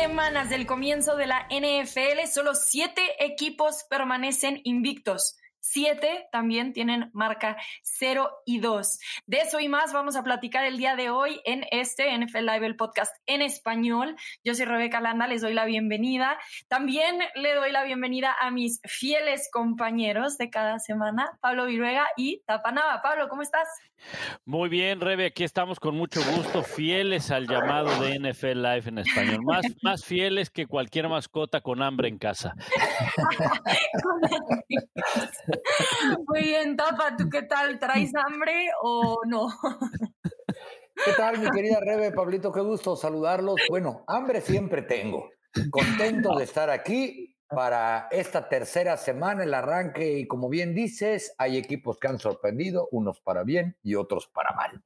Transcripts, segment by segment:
semanas del comienzo de la NFL, solo siete equipos permanecen invictos. Siete también tienen marca 0 y 2. De eso y más vamos a platicar el día de hoy en este NFL Live, el podcast en español. Yo soy Rebeca Landa, les doy la bienvenida. También le doy la bienvenida a mis fieles compañeros de cada semana, Pablo Viruega y Tapanaba. Pablo, ¿cómo estás? Muy bien, Rebe, aquí estamos con mucho gusto, fieles al llamado de NFL Live en español, más, más fieles que cualquier mascota con hambre en casa. Muy bien, Tapa, ¿tú qué tal? ¿Traes hambre o no? ¿Qué tal, mi querida Rebe, Pablito? Qué gusto saludarlos. Bueno, hambre siempre tengo. Contento de estar aquí para esta tercera semana, el arranque, y como bien dices, hay equipos que han sorprendido, unos para bien y otros para mal.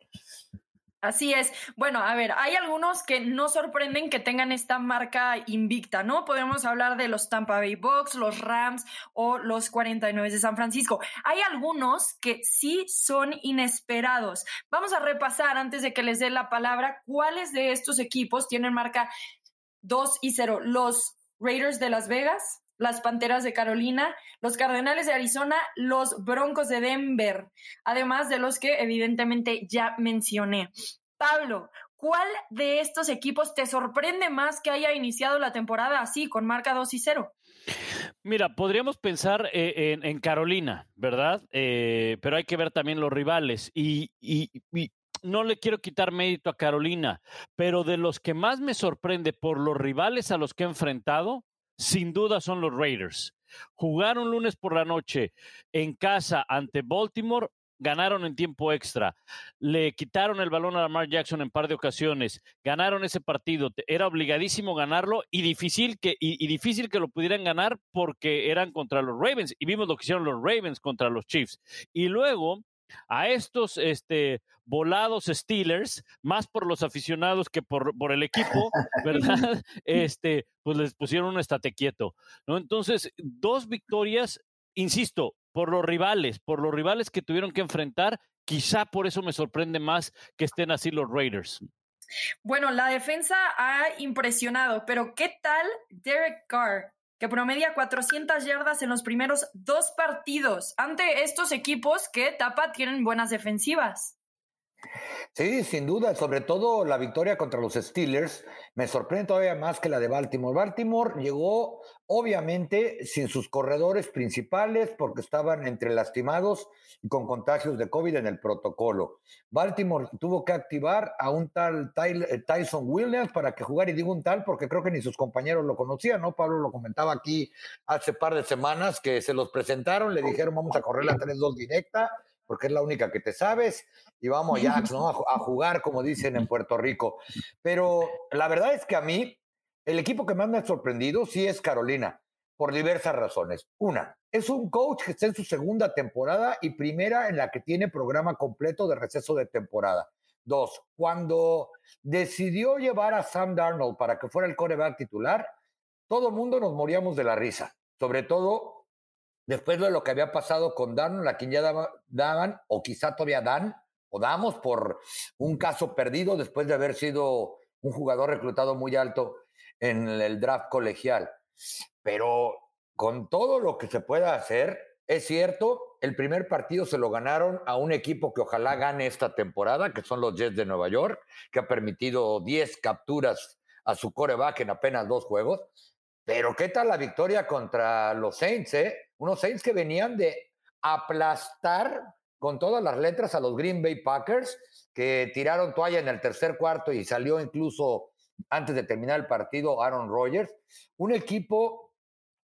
Así es. Bueno, a ver, hay algunos que no sorprenden que tengan esta marca invicta, ¿no? Podemos hablar de los Tampa Bay Bucks, los Rams o los 49 de San Francisco. Hay algunos que sí son inesperados. Vamos a repasar antes de que les dé la palabra cuáles de estos equipos tienen marca 2 y 0. Los Raiders de Las Vegas, las Panteras de Carolina, los Cardenales de Arizona, los Broncos de Denver, además de los que evidentemente ya mencioné. Pablo, ¿cuál de estos equipos te sorprende más que haya iniciado la temporada así, con marca 2 y 0? Mira, podríamos pensar eh, en, Carolina, ¿verdad? Eh, pero hay que ver también los rivales. y, no le quiero quitar mérito a Carolina, pero de los que más me sorprende por los rivales a los que he enfrentado, sin duda son los Raiders. Jugaron lunes por la noche en casa ante Baltimore, ganaron en tiempo extra, le quitaron el balón a Lamar Jackson en par de ocasiones, ganaron ese partido, era obligadísimo ganarlo y difícil que, y difícil que lo pudieran ganar porque eran contra los Ravens y vimos lo que hicieron los Ravens contra los Chiefs. Y luego a estos este, volados Steelers, más por los aficionados que por, por el equipo, ¿verdad? Este, pues les pusieron un estate quieto, ¿no? Entonces, dos victorias, insisto, por los rivales, por los rivales que tuvieron que enfrentar, quizá por eso me sorprende más que estén así los Raiders. Bueno, la defensa ha impresionado, pero ¿qué tal Derek Carr? Que promedia 400 yardas en los primeros dos partidos ante estos equipos que tapa tienen buenas defensivas. Sí, sin duda, sobre todo la victoria contra los Steelers me sorprende todavía más que la de Baltimore. Baltimore llegó obviamente sin sus corredores principales porque estaban entre lastimados y con contagios de COVID en el protocolo. Baltimore tuvo que activar a un tal eh, Tyson Williams para que jugara, y digo un tal porque creo que ni sus compañeros lo conocían, ¿no? Pablo lo comentaba aquí hace par de semanas que se los presentaron, le dijeron vamos a correr la 3-2 directa porque es la única que te sabes, y vamos ya ¿no? a, jugar, como dicen en Puerto Rico. Pero la verdad es que a mí, el equipo que más me ha sorprendido sí es Carolina, por diversas razones. Una, es un coach que está en su segunda temporada y primera en la que tiene programa completo de receso de temporada. Dos, cuando decidió llevar a Sam Darnold para que fuera el coreback titular, todo el mundo nos moríamos de la risa, sobre todo después de lo que había pasado con Dan, la quien ya daban, o quizá todavía dan, o damos por un caso perdido después de haber sido un jugador reclutado muy alto en el draft colegial. Pero con todo lo que se pueda hacer, es cierto, el primer partido se lo ganaron a un equipo que ojalá gane esta temporada, que son los Jets de Nueva York, que ha permitido 10 capturas a su coreback en apenas dos juegos. Pero ¿qué tal la victoria contra los Saints? Eh? Unos Saints que venían de aplastar con todas las letras a los Green Bay Packers, que tiraron toalla en el tercer cuarto y salió incluso antes de terminar el partido Aaron Rodgers. Un equipo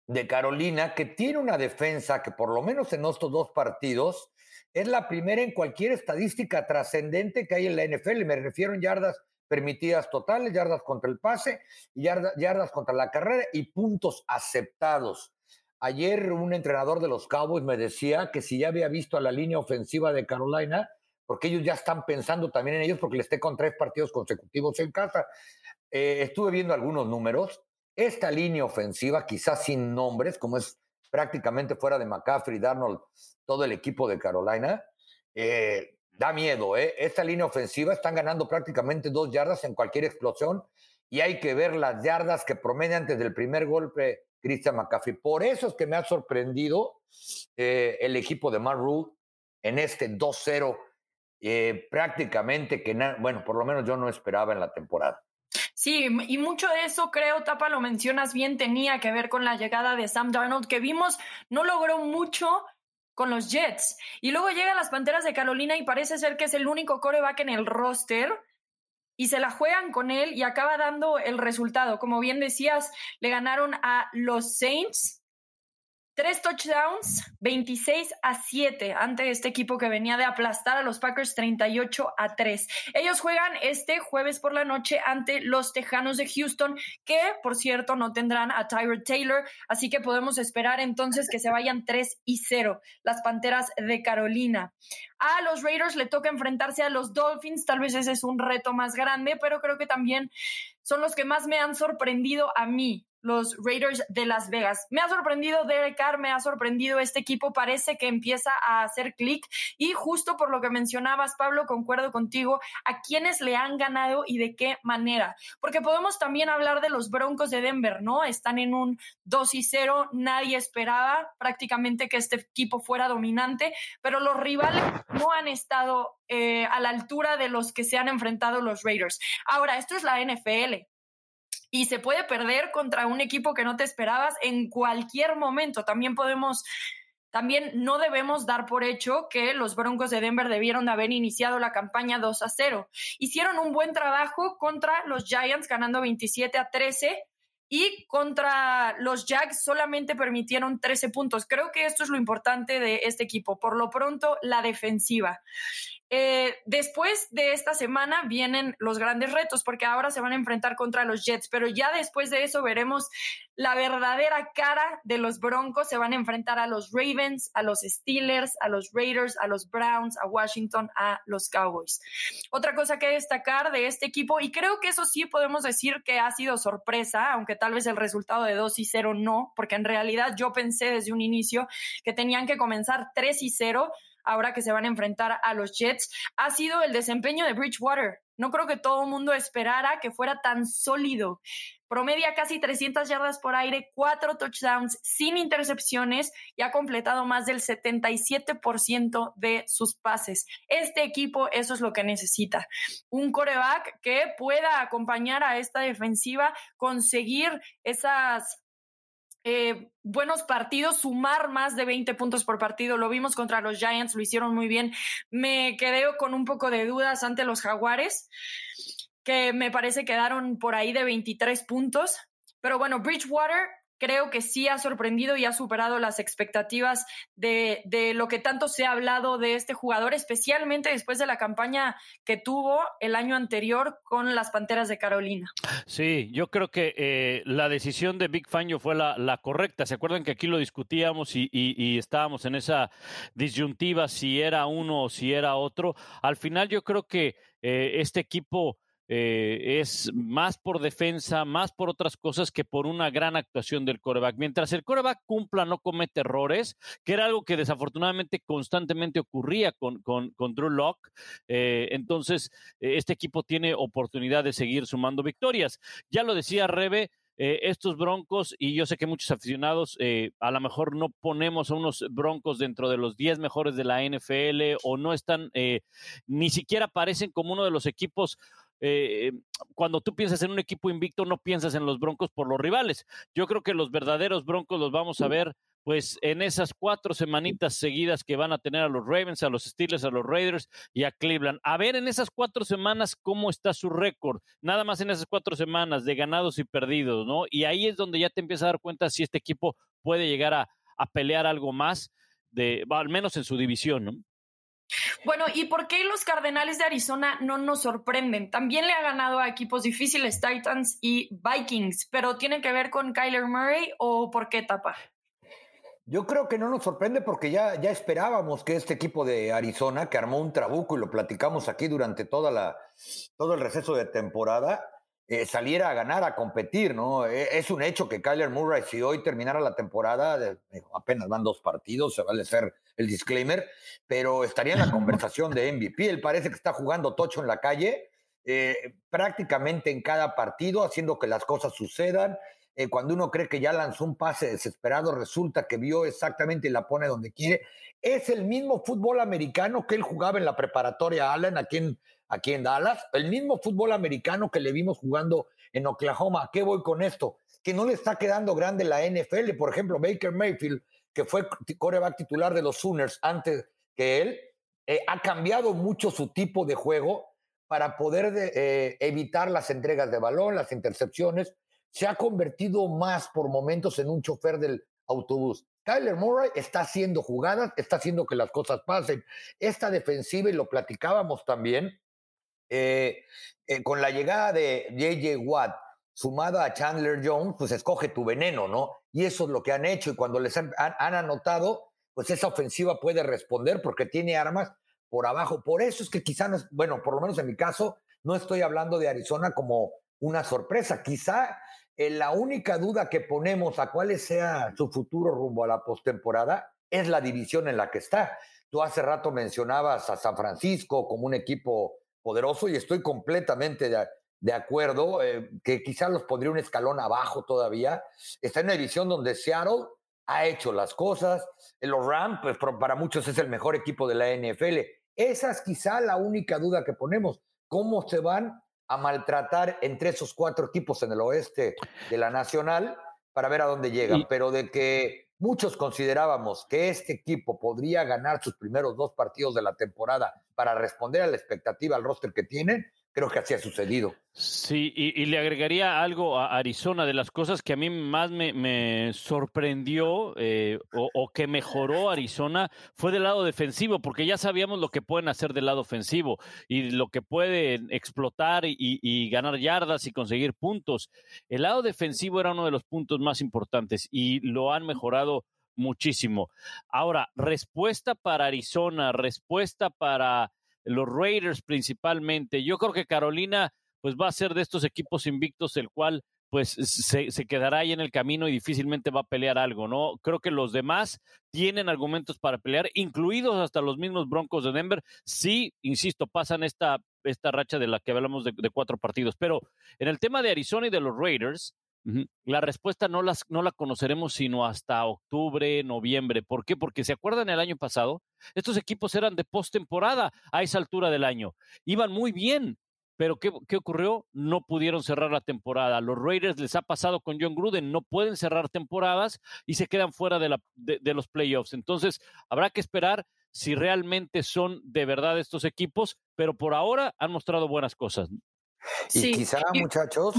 de Carolina que tiene una defensa que por lo menos en estos dos partidos es la primera en cualquier estadística trascendente que hay en la NFL. Me refiero en yardas permitidas totales, yardas contra el pase, yardas, contra la carrera y puntos aceptados. Ayer un entrenador de los Cowboys me decía que si ya había visto a la línea ofensiva de Carolina, porque ellos ya están pensando también en ellos porque les esté con tres partidos consecutivos en casa. Eh, estuve viendo algunos números. Esta línea ofensiva, quizás sin nombres, como es prácticamente fuera de McCaffrey, Darnold, todo el equipo de Carolina, eh, da miedo, ¿eh? Esta línea ofensiva están ganando prácticamente dos yardas en cualquier explosión y hay que ver las yardas que promedia antes del primer golpe Christian McCaffrey. Por eso es que me ha sorprendido eh, el equipo de Matt en este 2-0, eh, prácticamente que, bueno, por lo menos yo no esperaba en la temporada. Sí, y mucho de eso, creo, Tapa, lo mencionas bien, tenía que ver con la llegada de Sam Darnold, que vimos no logró mucho con los Jets. Y luego llega a las Panteras de Carolina y parece ser que es el único coreback en el roster y se la juegan con él y acaba dando el resultado. Como bien decías, le ganaron a los Saints Tres touchdowns, 26 a 7 ante este equipo que venía de aplastar a los Packers 38 a 3. Ellos juegan este jueves por la noche ante los Tejanos de Houston, que por cierto no tendrán a Tyler Taylor, así que podemos esperar entonces que se vayan 3 y 0 las Panteras de Carolina. A los Raiders le toca enfrentarse a los Dolphins, tal vez ese es un reto más grande, pero creo que también son los que más me han sorprendido a mí los Raiders de Las Vegas. Me ha sorprendido Derek Carr, me ha sorprendido este equipo, parece que empieza a hacer clic y justo por lo que mencionabas, Pablo, concuerdo contigo, a quiénes le han ganado y de qué manera. Porque podemos también hablar de los Broncos de Denver, ¿no? Están en un 2 y 0, nadie esperaba prácticamente que este equipo fuera dominante, pero los rivales no han estado eh, a la altura de los que se han enfrentado los Raiders. Ahora, esto es la NFL y se puede perder contra un equipo que no te esperabas en cualquier momento. También podemos también no debemos dar por hecho que los Broncos de Denver debieron de haber iniciado la campaña 2 a 0. Hicieron un buen trabajo contra los Giants ganando 27 a 13 y contra los Jags solamente permitieron 13 puntos. Creo que esto es lo importante de este equipo. Por lo pronto, la defensiva. Eh, después de esta semana vienen los grandes retos porque ahora se van a enfrentar contra los Jets, pero ya después de eso veremos la verdadera cara de los Broncos. Se van a enfrentar a los Ravens, a los Steelers, a los Raiders, a los Browns, a Washington, a los Cowboys. Otra cosa que destacar de este equipo, y creo que eso sí podemos decir que ha sido sorpresa, aunque tal vez el resultado de 2 y 0 no, porque en realidad yo pensé desde un inicio que tenían que comenzar 3 y 0 ahora que se van a enfrentar a los Jets, ha sido el desempeño de Bridgewater. No creo que todo el mundo esperara que fuera tan sólido. Promedia casi 300 yardas por aire, cuatro touchdowns sin intercepciones y ha completado más del 77% de sus pases. Este equipo eso es lo que necesita. Un coreback que pueda acompañar a esta defensiva, conseguir esas eh, buenos partidos, sumar más de 20 puntos por partido. Lo vimos contra los Giants, lo hicieron muy bien. Me quedé con un poco de dudas ante los Jaguares, que me parece quedaron por ahí de 23 puntos. Pero bueno, Bridgewater creo que sí ha sorprendido y ha superado las expectativas de, de, lo que tanto se ha hablado de este jugador, especialmente después de la campaña que tuvo el año anterior con las Panteras de Carolina. Sí, yo creo que eh, la decisión de Big Fangio fue la, la, correcta. ¿Se acuerdan que aquí lo discutíamos y, y, estábamos en esa disyuntiva si era uno o si era otro? Al final yo creo que eh, este equipo eh, es más por defensa, más por otras cosas que por una gran actuación del coreback. Mientras el coreback cumpla, no comete errores, que era algo que desafortunadamente constantemente ocurría con, con, con Drew Locke, eh, entonces eh, este equipo tiene oportunidad de seguir sumando victorias. Ya lo decía Rebe, estos broncos, y yo sé que muchos aficionados a lo mejor no ponemos a unos broncos dentro de los 10 mejores de la NFL o no están, eh, ni siquiera aparecen como uno de los equipos eh, cuando tú piensas en un equipo invicto, no piensas en los Broncos por los rivales. Yo creo que los verdaderos Broncos los vamos a ver pues en esas cuatro semanitas seguidas que van a tener a los Ravens, a los Steelers, a los Raiders y a Cleveland. A ver en esas cuatro semanas cómo está su récord. Nada más en esas cuatro semanas de ganados y perdidos, ¿no? Y ahí es donde ya te empiezas a dar cuenta si este equipo puede llegar a, a pelear algo más, de, al menos en su división, ¿no? Bueno, ¿y por qué los Cardenales de Arizona no nos sorprenden? También le ha ganado a equipos difíciles, Titans y Vikings, pero ¿tiene que ver con Kyler Murray o por qué tapa? Yo creo que no nos sorprende porque ya, ya esperábamos que este equipo de Arizona, que armó un trabuco y lo platicamos aquí durante toda la, todo el receso de temporada, eh, saliera a ganar, a competir, ¿no? Eh, es un hecho que Kyler Murray, si hoy terminara la temporada, apenas van dos partidos, se vale ser el disclaimer, pero estaría en la conversación de MVP. Él parece que está jugando tocho en la calle eh, prácticamente en cada partido, haciendo que las cosas sucedan. Eh, cuando uno cree que ya lanzó un pase desesperado, resulta que vio exactamente y la pone donde quiere. Es el mismo fútbol americano que él jugaba en la preparatoria Allen aquí en, aquí en Dallas, el mismo fútbol americano que le vimos jugando en Oklahoma. ¿A qué voy con esto? Que no le está quedando grande la NFL. Por ejemplo, Baker Mayfield, que fue coreback titular de los Sooners antes que él, eh, ha cambiado mucho su tipo de juego para poder eh, evitar las entregas de balón, las intercepciones. Se ha convertido más por momentos en un chofer del autobús. Kyler Murray está haciendo jugadas, está haciendo que las cosas pasen. Esta defensiva, y lo platicábamos también, eh, con la llegada de JJ Watt, sumada a Chandler Jones, pues escoge tu veneno, ¿no? Y eso es lo que han hecho. Y cuando les han anotado, pues esa ofensiva puede responder porque tiene armas por abajo. Por eso es que quizá, bueno, por lo menos en mi caso, no estoy hablando de Arizona como una sorpresa. Quizá eh, la única duda que ponemos a cuál sea su futuro rumbo a la postemporada es la división en la que está. Tú hace rato mencionabas a San Francisco como un equipo poderoso y estoy completamente de, acuerdo, eh, que quizá los pondría un escalón abajo todavía. Está en una división donde Seattle ha hecho las cosas. Los Rams, pues para muchos es el mejor equipo de la NFL. Esa es quizá la única duda que ponemos. ¿Cómo se van a maltratar entre esos cuatro equipos en el oeste de la Nacional para ver a dónde llegan? Pero de que muchos considerábamos que este equipo podría ganar sus primeros dos partidos de la temporada para responder a la expectativa, al roster que tienen, creo que así ha sucedido. Sí, y, le agregaría algo a Arizona de las cosas que a mí más me, sorprendió eh, o, que mejoró Arizona fue del lado defensivo, porque ya sabíamos lo que pueden hacer del lado ofensivo y lo que pueden explotar y, y ganar yardas y conseguir puntos. El lado defensivo era uno de los puntos más importantes y lo han mejorado muchísimo. Ahora, respuesta para Arizona, respuesta para los Raiders principalmente. Yo creo que Carolina pues va a ser de estos equipos invictos el cual pues se, se, quedará ahí en el camino y difícilmente va a pelear algo, ¿no? Creo que los demás tienen argumentos para pelear, incluidos hasta los mismos Broncos de Denver. Sí, insisto, pasan esta, esta racha de la que hablamos de cuatro partidos. Pero en el tema de Arizona y de los Raiders, la respuesta no, las, no la conoceremos sino hasta octubre, noviembre. ¿Por qué? Porque se acuerdan el año pasado, estos equipos eran de postemporada a esa altura del año. Iban muy bien, pero ¿qué, ¿qué, ocurrió? No pudieron cerrar la temporada. Los Raiders les ha pasado con John Gruden, no pueden cerrar temporadas y se quedan fuera de, la, de los playoffs. Entonces, habrá que esperar si realmente son de verdad estos equipos, pero por ahora han mostrado buenas cosas. Y quizá, muchachos,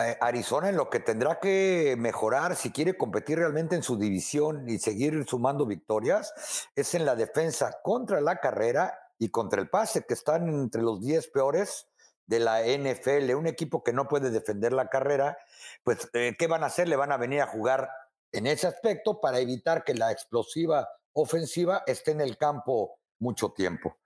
eh, Arizona en lo que tendrá que mejorar si quiere competir realmente en su división y seguir sumando victorias es en la defensa contra la carrera y contra el pase, que están entre los 10 peores de la NFL. Un equipo que no puede defender la carrera, pues, eh, ¿qué van a hacer? Le van a venir a jugar en ese aspecto para evitar que la explosiva ofensiva esté en el campo mucho tiempo.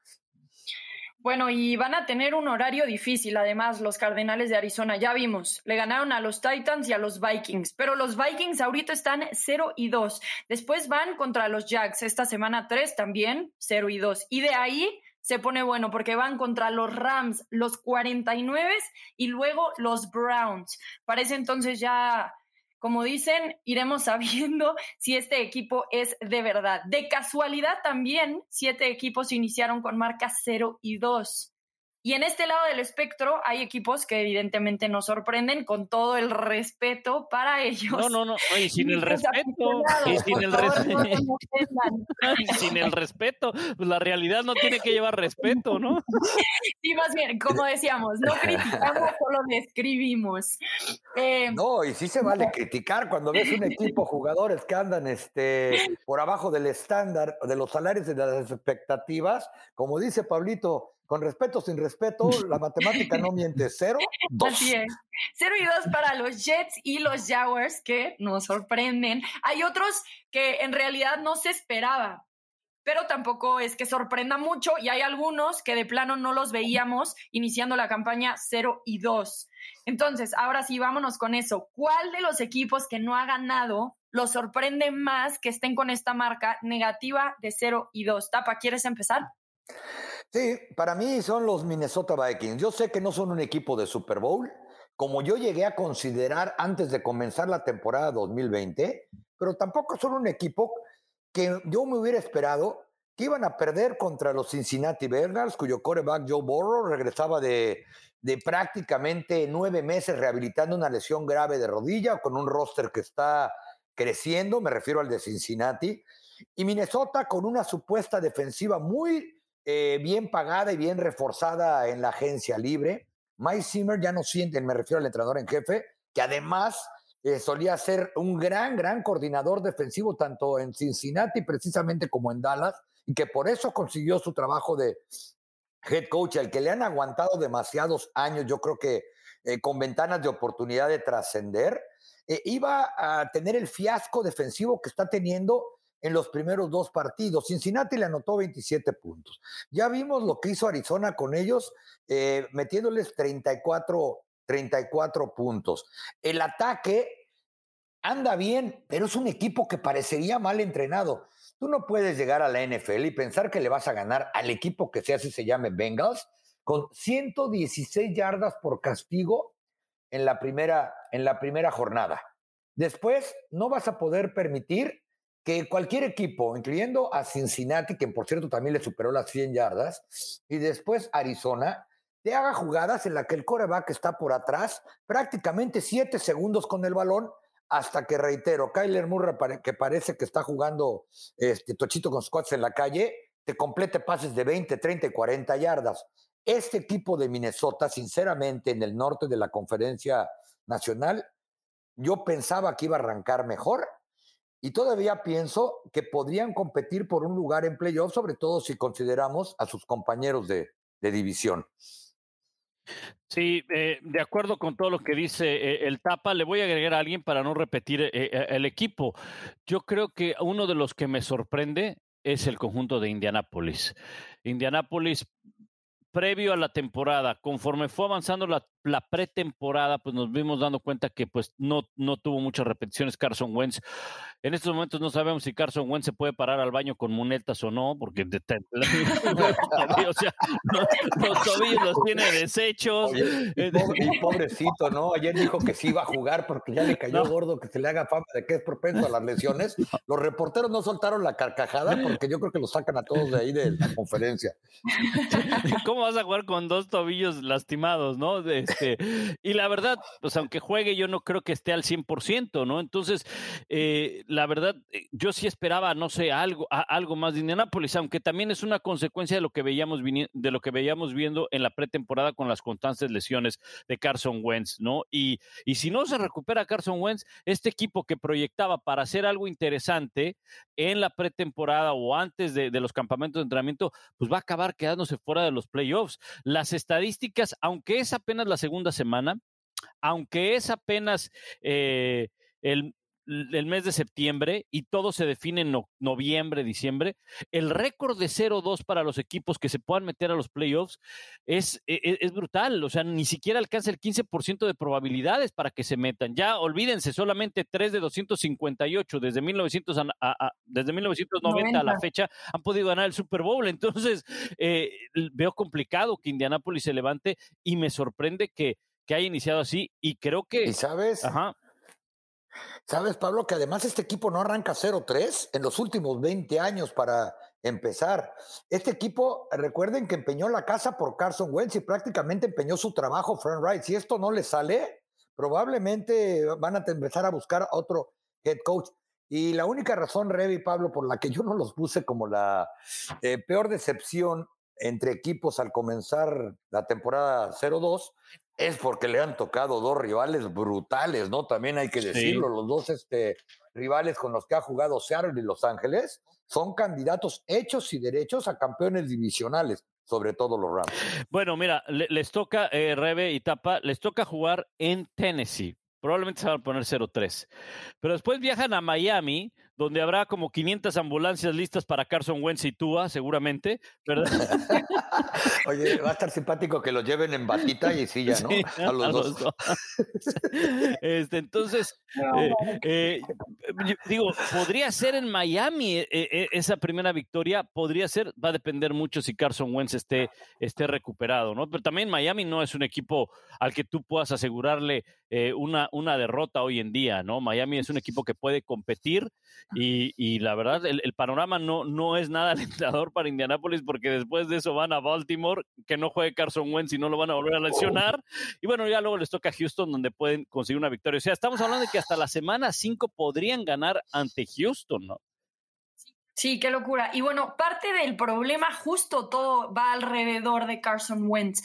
Bueno, y van a tener un horario difícil, además, los Cardenales de Arizona. Ya vimos, le ganaron a los Titans y a los Vikings, pero los Vikings ahorita están 0 y 2. Después van contra los Jacks, esta semana 3 también, 0 y 2. Y de ahí se pone bueno porque van contra los Rams, los 49 y luego los Browns. Parece entonces ya como dicen, iremos sabiendo si este equipo es de verdad. De casualidad también, siete equipos iniciaron con marca 0 y 2. Y en este lado del espectro hay equipos que evidentemente nos sorprenden con todo el respeto para ellos. No, no, no, y sin el respeto, y sin el respeto, y sin el respeto, pues la realidad no tiene que llevar respeto, ¿no? Sí, más bien, como decíamos, no criticamos, solo describimos. Eh, no, y sí se vale criticar cuando ves un equipo, jugadores que andan este, por abajo del estándar, de los salarios y de las expectativas, como dice Pablito, con respeto, sin respeto, la matemática no miente. Cero, dos. Así es. Cero y dos para los Jets y los Jaguars, que nos sorprenden. Hay otros que en realidad no se esperaba, pero tampoco es que sorprenda mucho. Y hay algunos que de plano no los veíamos iniciando la campaña 0 y 2. Entonces, ahora sí, vámonos con eso. ¿Cuál de los equipos que no ha ganado los sorprende más que estén con esta marca negativa de 0 y 2? Tapa, ¿quieres empezar? Sí, para mí son los Minnesota Vikings. Yo sé que no son un equipo de Super Bowl, como yo llegué a considerar antes de comenzar la temporada 2020, pero tampoco son un equipo que yo me hubiera esperado que iban a perder contra los Cincinnati Bengals, cuyo coreback Joe Burrow regresaba de, de prácticamente nueve meses rehabilitando una lesión grave de rodilla, con un roster que está creciendo, me refiero al de Cincinnati, y Minnesota con una supuesta defensiva muy eh, bien pagada y bien reforzada en la agencia libre. Mike Zimmer ya no siente, me refiero al entrenador en jefe, que además eh, solía ser un gran, gran coordinador defensivo tanto en Cincinnati precisamente como en Dallas, y que por eso consiguió su trabajo de head coach, al que le han aguantado demasiados años, yo creo que eh, con ventanas de oportunidad de trascender, iba a tener el fiasco defensivo que está teniendo en los primeros dos partidos. Cincinnati le anotó 27 puntos. Ya vimos lo que hizo Arizona con ellos, eh, metiéndoles 34, 34 puntos. El ataque anda bien, pero es un equipo que parecería mal entrenado. Tú no puedes llegar a la NFL y pensar que le vas a ganar al equipo que sea, si se llame Bengals, con 116 yardas por castigo en la primera, en la primera jornada. Después, no vas a poder permitir que cualquier equipo, incluyendo a Cincinnati, que por cierto también le superó las 100 yardas, y después Arizona, te haga jugadas en las que el coreback está por atrás, prácticamente 7 segundos con el balón, hasta que, reitero, Kyler Murray, que parece que está jugando este, tochito con squats en la calle, te complete pases de 20, 30 y 40 yardas. Este equipo de Minnesota, sinceramente, en el norte de la conferencia nacional, yo pensaba que iba a arrancar mejor y todavía pienso que podrían competir por un lugar en playoff, sobre todo si consideramos a sus compañeros de, división. Sí, eh, de acuerdo con todo lo que dice eh, el Tapa, le voy a agregar a alguien para no repetir eh, el equipo. Yo creo que uno de los que me sorprende es el conjunto de Indianápolis. Indianápolis previo a la temporada, conforme fue avanzando la, pretemporada, pues nos vimos dando cuenta que pues no, no tuvo muchas repeticiones Carson Wentz. En estos momentos no sabemos si Carson Wentz se puede parar al baño con munetas o no, porque de, o sea, los, tobillos los tiene deshechos. Eh, y, pobrecito, ¿no? Ayer dijo que sí iba a jugar porque ya le cayó gordo que se le haga fama de que es propenso a las lesiones. Los reporteros no soltaron la carcajada porque yo creo que lo sacan a todos de ahí de la conferencia. ¿Cómo vas a jugar con dos tobillos lastimados, no? Este, y la verdad, pues aunque juegue, yo no creo que esté al 100%, ¿no? Entonces, eh, la verdad, eh, yo sí esperaba, no sé, algo, algo más de Indianapolis, aunque también es una consecuencia de lo que veíamos de lo que veíamos viendo en la pretemporada con las constantes lesiones de Carson Wentz, ¿no? Y, y si no se recupera Carson Wentz, este equipo que proyectaba para hacer algo interesante en la pretemporada o antes de, de los campamentos de entrenamiento, pues va a acabar quedándose fuera de los playoffs las estadísticas, aunque es apenas la segunda semana, aunque es apenas eh, el, el mes de septiembre y todo se define en noviembre, diciembre, el récord de 0-2 para los equipos que se puedan meter a los playoffs es, e, e, es, brutal. O sea, ni siquiera alcanza el 15% de probabilidades para que se metan. Ya olvídense, solamente 3 de 258 desde, 1900 desde 1990 a la fecha han podido ganar el Super Bowl. Entonces, eh, veo complicado que Indianapolis se levante y me sorprende que, que haya iniciado así. Y creo que. ¿Y sabes? Ajá. Sabes, Pablo, que además este equipo no arranca 0-3 en los últimos 20 años para empezar. Este equipo, recuerden que empeñó la casa por Carson Wentz y prácticamente empeñó su trabajo Frank Wright. Si esto no le sale, probablemente van a empezar a buscar otro head coach. Y la única razón, Revi Pablo, por la que yo no los puse como la eh, peor decepción entre equipos al comenzar la temporada 0-2 es porque le han tocado dos rivales brutales, ¿no? También hay que decirlo, los dos este, rivales con los que ha jugado Seattle y Los Ángeles son candidatos hechos y derechos a campeones divisionales, sobre todo los Rams. Bueno, mira, les toca, eh, Rebe y Tapa, les toca jugar en Tennessee. Probablemente se van a poner 0-3. Pero después viajan a Miami, donde habrá como 500 ambulancias listas para Carson Wentz y Tua, seguramente, ¿verdad? Oye, va a estar simpático que los lleven en batita y silla, ¿no? a los, dos. este, entonces, eh, eh, digo, podría ser en Miami eh, esa primera victoria, podría ser, va a depender mucho si Carson Wentz esté, esté recuperado, ¿no? Pero también Miami no es un equipo al que tú puedas asegurarle una, una derrota hoy en día, ¿no? Miami es un equipo que puede competir y, la verdad, el, panorama no, no es nada alentador para Indianápolis porque después de eso van a Baltimore, que no juegue Carson Wentz y no lo van a volver a lesionar. Y bueno, ya luego les toca a Houston donde pueden conseguir una victoria. O sea, estamos hablando de que hasta la semana 5 podrían ganar ante Houston, ¿no? Sí, qué locura. Y bueno, parte del problema justo todo va alrededor de Carson Wentz,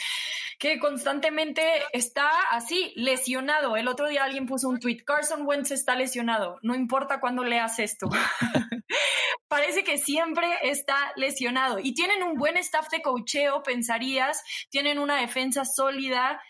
que constantemente está así, lesionado. El otro día alguien puso un tweet, Carson Wentz está lesionado, no importa cuándo leas esto. Parece que siempre está lesionado. Y tienen un buen staff de cocheo, pensarías, tienen una defensa sólida,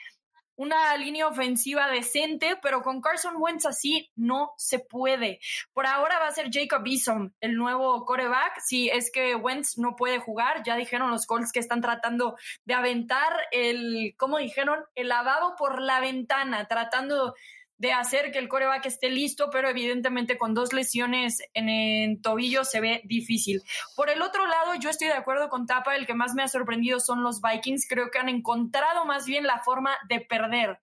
una línea ofensiva decente, pero con Carson Wentz así no se puede. Por ahora va a ser Jacob Eason el nuevo coreback. Si es que Wentz no puede jugar, ya dijeron los Colts que están tratando de aventar el, ¿cómo dijeron? El lavado por la ventana, tratando de hacer que el coreback esté listo, pero evidentemente con dos lesiones en el tobillo se ve difícil. Por el otro lado, yo estoy de acuerdo con Tapa, el que más me ha sorprendido son los Vikings, creo que han encontrado más bien la forma de perder.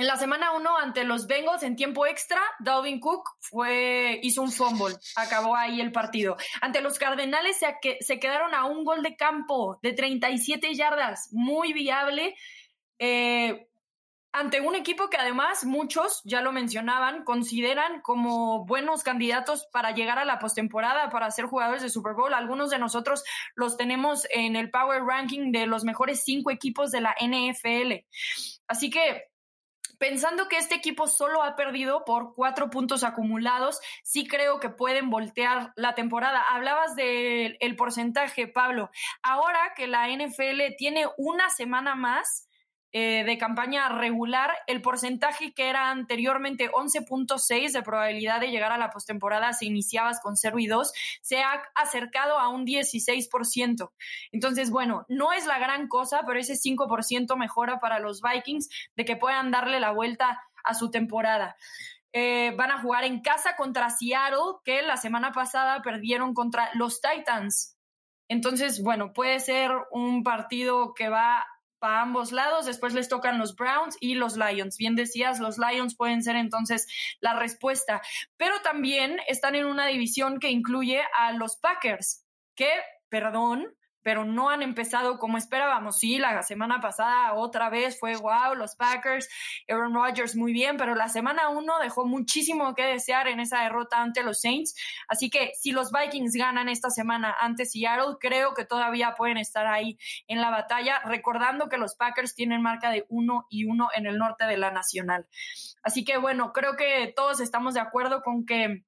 En la semana 1 ante los Bengals en tiempo extra, Dalvin Cook fue, hizo un fumble, acabó ahí el partido. Ante los Cardenales se, se quedaron a un gol de campo de 37 yardas, muy viable. Eh, ante un equipo que además muchos, ya lo mencionaban, consideran como buenos candidatos para llegar a la postemporada, para ser jugadores de Super Bowl. Algunos de nosotros los tenemos en el Power Ranking de los mejores cinco equipos de la NFL. Así que pensando que este equipo solo ha perdido por cuatro puntos acumulados, sí creo que pueden voltear la temporada. Hablabas del porcentaje, Pablo. Ahora que la NFL tiene una semana más, eh, de campaña regular, el porcentaje que era anteriormente 11.6 de probabilidad de llegar a la postemporada si iniciabas con 0 y 2, se ha acercado a un 16%. Entonces, bueno, no es la gran cosa, pero ese 5% mejora para los Vikings de que puedan darle la vuelta a su temporada. Eh, van a jugar en casa contra Seattle, que la semana pasada perdieron contra los Titans. Entonces, bueno, puede ser un partido que va para ambos lados. Después les tocan los Browns y los Lions. Bien decías, los Lions pueden ser entonces la respuesta. Pero también están en una división que incluye a los Packers, que, perdón, pero no han empezado como esperábamos. Sí, la semana pasada otra vez fue wow, los Packers, Aaron Rodgers muy bien, pero la semana uno dejó muchísimo que desear en esa derrota ante los Saints. Así que si los Vikings ganan esta semana ante Seattle, creo que todavía pueden estar ahí en la batalla, recordando que los Packers tienen marca de uno y uno en el norte de la Nacional. Así que bueno, creo que todos estamos de acuerdo con que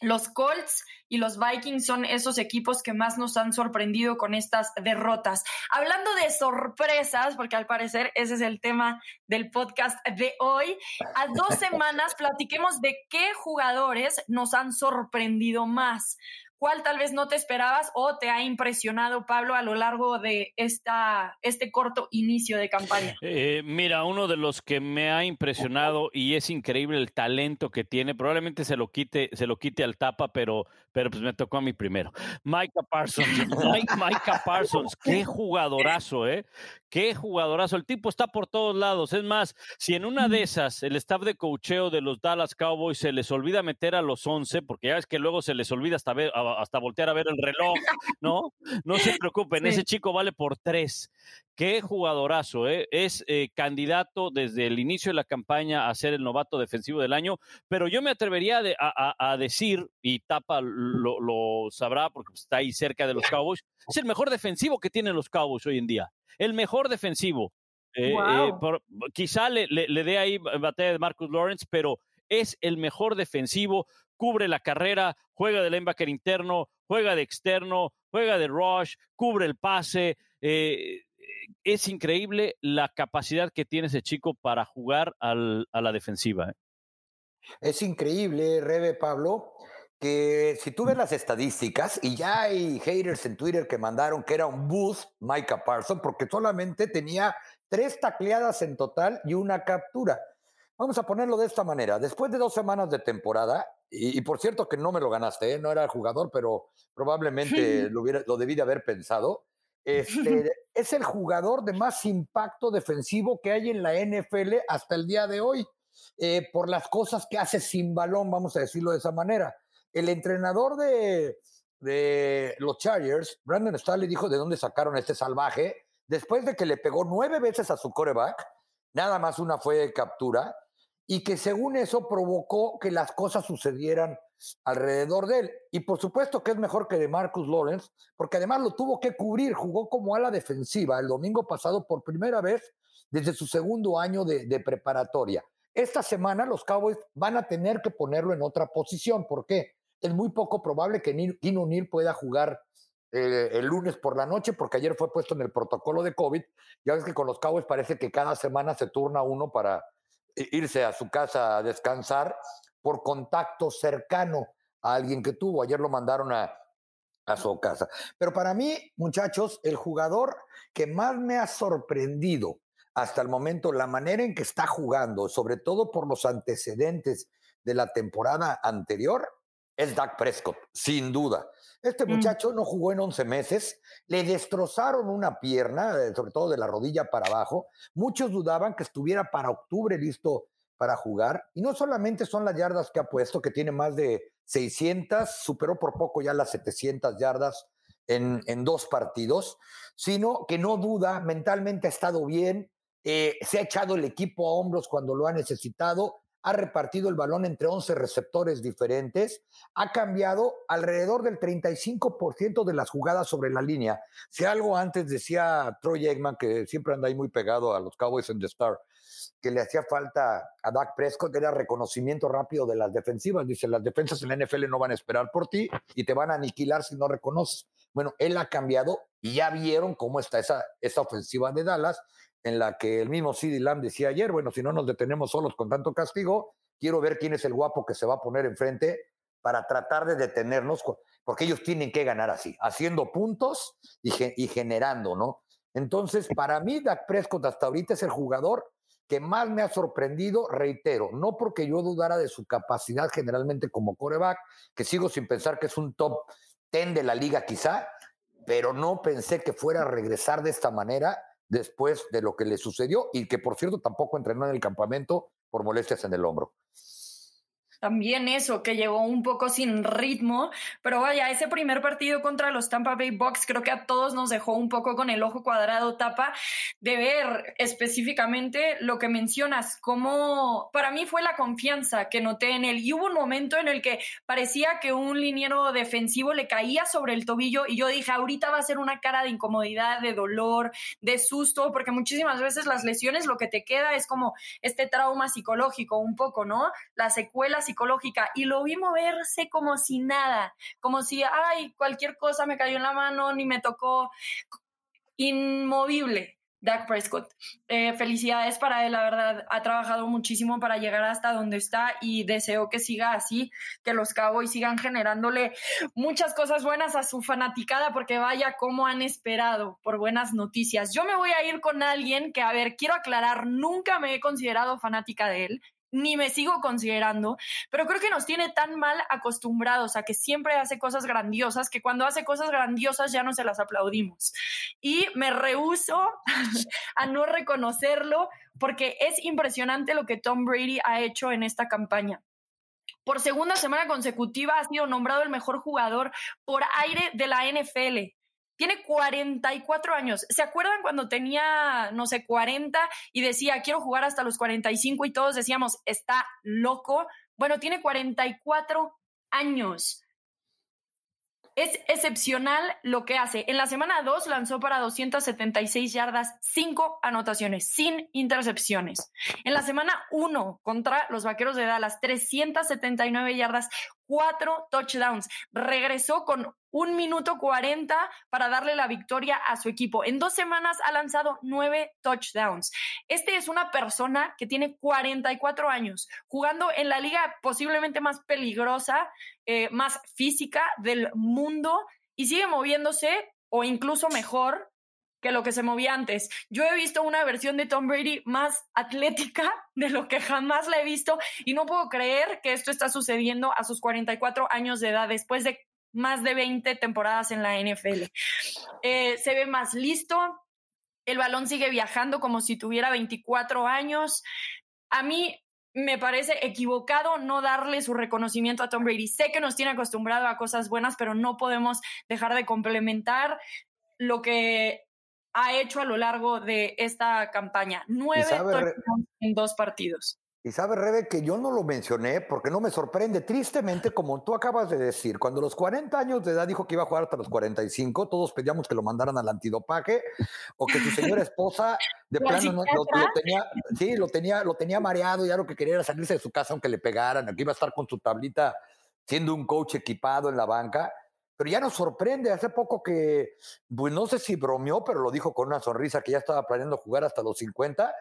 los Colts y los Vikings son esos equipos que más nos han sorprendido con estas derrotas. Hablando de sorpresas, porque al parecer ese es el tema del podcast de hoy, a dos semanas platiquemos de qué jugadores nos han sorprendido más. ¿Cuál tal vez no te esperabas o te ha impresionado, Pablo, a lo largo de esta, este corto inicio de campaña? Eh, mira, uno de los que me ha impresionado y es increíble el talento que tiene, probablemente se lo quite, se lo quite al tapa, pero, pero pues me tocó a mí primero. Micah Parsons, Micah Parsons, qué jugadorazo, ¿eh? Qué jugadorazo. El tipo está por todos lados. Es más, si en una de esas el staff de cocheo de los Dallas Cowboys se les olvida meter a los 11, porque ya es que luego se les olvida hasta, ver, hasta voltear a ver el reloj, ¿no? No se preocupen, ese chico vale por tres. Qué jugadorazo, ¿eh? Es eh, candidato desde el inicio de la campaña a ser el novato defensivo del año, pero yo me atrevería a, decir, y Tapa lo, sabrá porque está ahí cerca de los Cowboys, es el mejor defensivo que tienen los Cowboys hoy en día el mejor defensivo. Eh, eh, quizá le, le, dé ahí batalla de Marcus Lawrence, pero es el mejor defensivo, cubre la carrera, juega de linebacker interno, juega de externo, juega de rush, cubre el pase. Eh, es increíble la capacidad que tiene ese chico para jugar a la defensiva. Es increíble, Rebe Pablo, que si tú ves las estadísticas, y ya hay haters en Twitter que mandaron que era un boost Micah Parsons, porque solamente tenía tres tacleadas en total y una captura. Vamos a ponerlo de esta manera. Después de dos semanas de temporada, y, por cierto que no me lo ganaste, ¿eh? no era el jugador, pero probablemente lo, hubiera, lo debí de haber pensado. Este, es el jugador de más impacto defensivo que hay en la NFL hasta el día de hoy, eh, por las cosas que hace sin balón, vamos a decirlo de esa manera. El entrenador de, de los Chargers, Brandon Staley, dijo de dónde sacaron este salvaje, después de que le pegó nueve veces a su coreback, nada más una fue captura, y que según eso provocó que las cosas sucedieran alrededor de él. Y por supuesto que es mejor que de Marcus Lawrence, porque además lo tuvo que cubrir, jugó como ala defensiva el domingo pasado por primera vez desde su segundo año de, preparatoria. Esta semana los Cowboys van a tener que ponerlo en otra posición. ¿Por qué? Es muy poco probable que Kino Neal pueda jugar eh, el lunes por la noche, porque ayer fue puesto en el protocolo de COVID. Ya ves que con los Cowboys parece que cada semana se turna uno para irse a su casa a descansar por contacto cercano a alguien que tuvo. Ayer lo mandaron a, a su casa. Pero para mí, muchachos, el jugador que más me ha sorprendido hasta el momento, la manera en que está jugando, sobre todo por los antecedentes de la temporada anterior, es Dak Prescott, sin duda. Este mm. muchacho no jugó en 11 meses, le destrozaron una pierna, eh, sobre todo de la rodilla para abajo. Muchos dudaban que estuviera para octubre listo para jugar. Y no solamente son las yardas que ha puesto, que tiene más de 600, superó por poco ya las 700 yardas en, en dos partidos, sino que no duda, mentalmente ha estado bien, eh, se ha echado el equipo a hombros cuando lo ha necesitado ha repartido el balón entre 11 receptores diferentes, ha cambiado alrededor del 35% de las jugadas sobre la línea. Si algo antes decía Troy Eggman, que siempre anda ahí muy pegado a los Cowboys en The Star, que le hacía falta a Dak Prescott era reconocimiento rápido de las defensivas. Dice, las defensas en la NFL no van a esperar por ti y te van a aniquilar si no reconoces. Bueno, él ha cambiado y ya vieron cómo está esa, esa ofensiva de Dallas en la que el mismo CeeDee Lamb decía ayer, bueno, si no nos detenemos solos con tanto castigo, quiero ver quién es el guapo que se va a poner enfrente para tratar de detenernos, porque ellos tienen que ganar así, haciendo puntos y, y generando, ¿no? Entonces, para mí, Dak Prescott hasta ahorita es el jugador que más me ha sorprendido, reitero, no porque yo dudara de su capacidad generalmente como coreback, que sigo sin pensar que es un top 10 de la liga quizá, pero no pensé que fuera a regresar de esta manera después de lo que le sucedió y que por cierto tampoco entrenó en el campamento por molestias en el hombro también eso, que llegó un poco sin ritmo, pero vaya, ese primer partido contra los Tampa Bay Bucks creo que a todos nos dejó un poco con el ojo cuadrado tapa de ver específicamente lo que mencionas, como para mí fue la confianza que noté en él y hubo un momento en el que parecía que un liniero defensivo le caía sobre el tobillo y yo dije, ahorita va a ser una cara de incomodidad, de dolor, de susto, porque muchísimas veces las lesiones lo que te queda es como este trauma psicológico un poco, ¿no? Las secuelas psicológica y lo vi moverse como si nada, como si, ay, cualquier cosa me cayó en la mano, ni me tocó, inmovible. Dak Prescott. Eh, felicidades para él, la verdad, ha trabajado muchísimo para llegar hasta donde está y deseo que siga así, que los Cowboys sigan generándole muchas cosas buenas a su fanaticada, porque vaya cómo han esperado por buenas noticias. Yo me voy a ir con alguien que, a ver, quiero aclarar, nunca me he considerado fanática de él ni me sigo considerando, pero creo que nos tiene tan mal acostumbrados a que siempre hace cosas grandiosas que cuando hace cosas grandiosas ya no se las aplaudimos. Y me rehuso a no reconocerlo porque es impresionante lo que Tom Brady ha hecho en esta campaña. Por segunda semana consecutiva ha sido nombrado el mejor jugador por aire de la NFL. Tiene 44 años. ¿Se acuerdan cuando tenía, no sé, 40 y decía, quiero jugar hasta los 45 y todos decíamos, está loco? Bueno, tiene 44 años. Es excepcional lo que hace. En la semana 2 lanzó para 276 yardas, 5 anotaciones, sin intercepciones. En la semana 1 contra los Vaqueros de Dallas, 379 yardas, cuatro touchdowns. Regresó con un minuto cuarenta para darle la victoria a su equipo. En dos semanas ha lanzado nueve touchdowns. Este es una persona que tiene 44 años, jugando en la liga posiblemente más peligrosa, eh, más física del mundo y sigue moviéndose o incluso mejor que lo que se movía antes. Yo he visto una versión de Tom Brady más atlética de lo que jamás la he visto y no puedo creer que esto está sucediendo a sus 44 años de edad después de más de 20 temporadas en la NFL. Eh, se ve más listo, el balón sigue viajando como si tuviera 24 años. A mí me parece equivocado no darle su reconocimiento a Tom Brady. Sé que nos tiene acostumbrado a cosas buenas, pero no podemos dejar de complementar lo que ha hecho a lo largo de esta campaña. Nueve en dos partidos. Y sabe, Rebe, que yo no lo mencioné porque no me sorprende. Tristemente, como tú acabas de decir, cuando los 40 años de edad dijo que iba a jugar hasta los 45, todos pedíamos que lo mandaran al antidopaje o que su señora esposa de plano no, lo, tenía, sí, lo tenía, lo tenía mareado, ya lo que quería era salirse de su casa aunque le pegaran, que iba a estar con su tablita siendo un coach equipado en la banca. Pero ya nos sorprende, hace poco que, pues no sé si bromeó, pero lo dijo con una sonrisa que ya estaba planeando jugar hasta los 50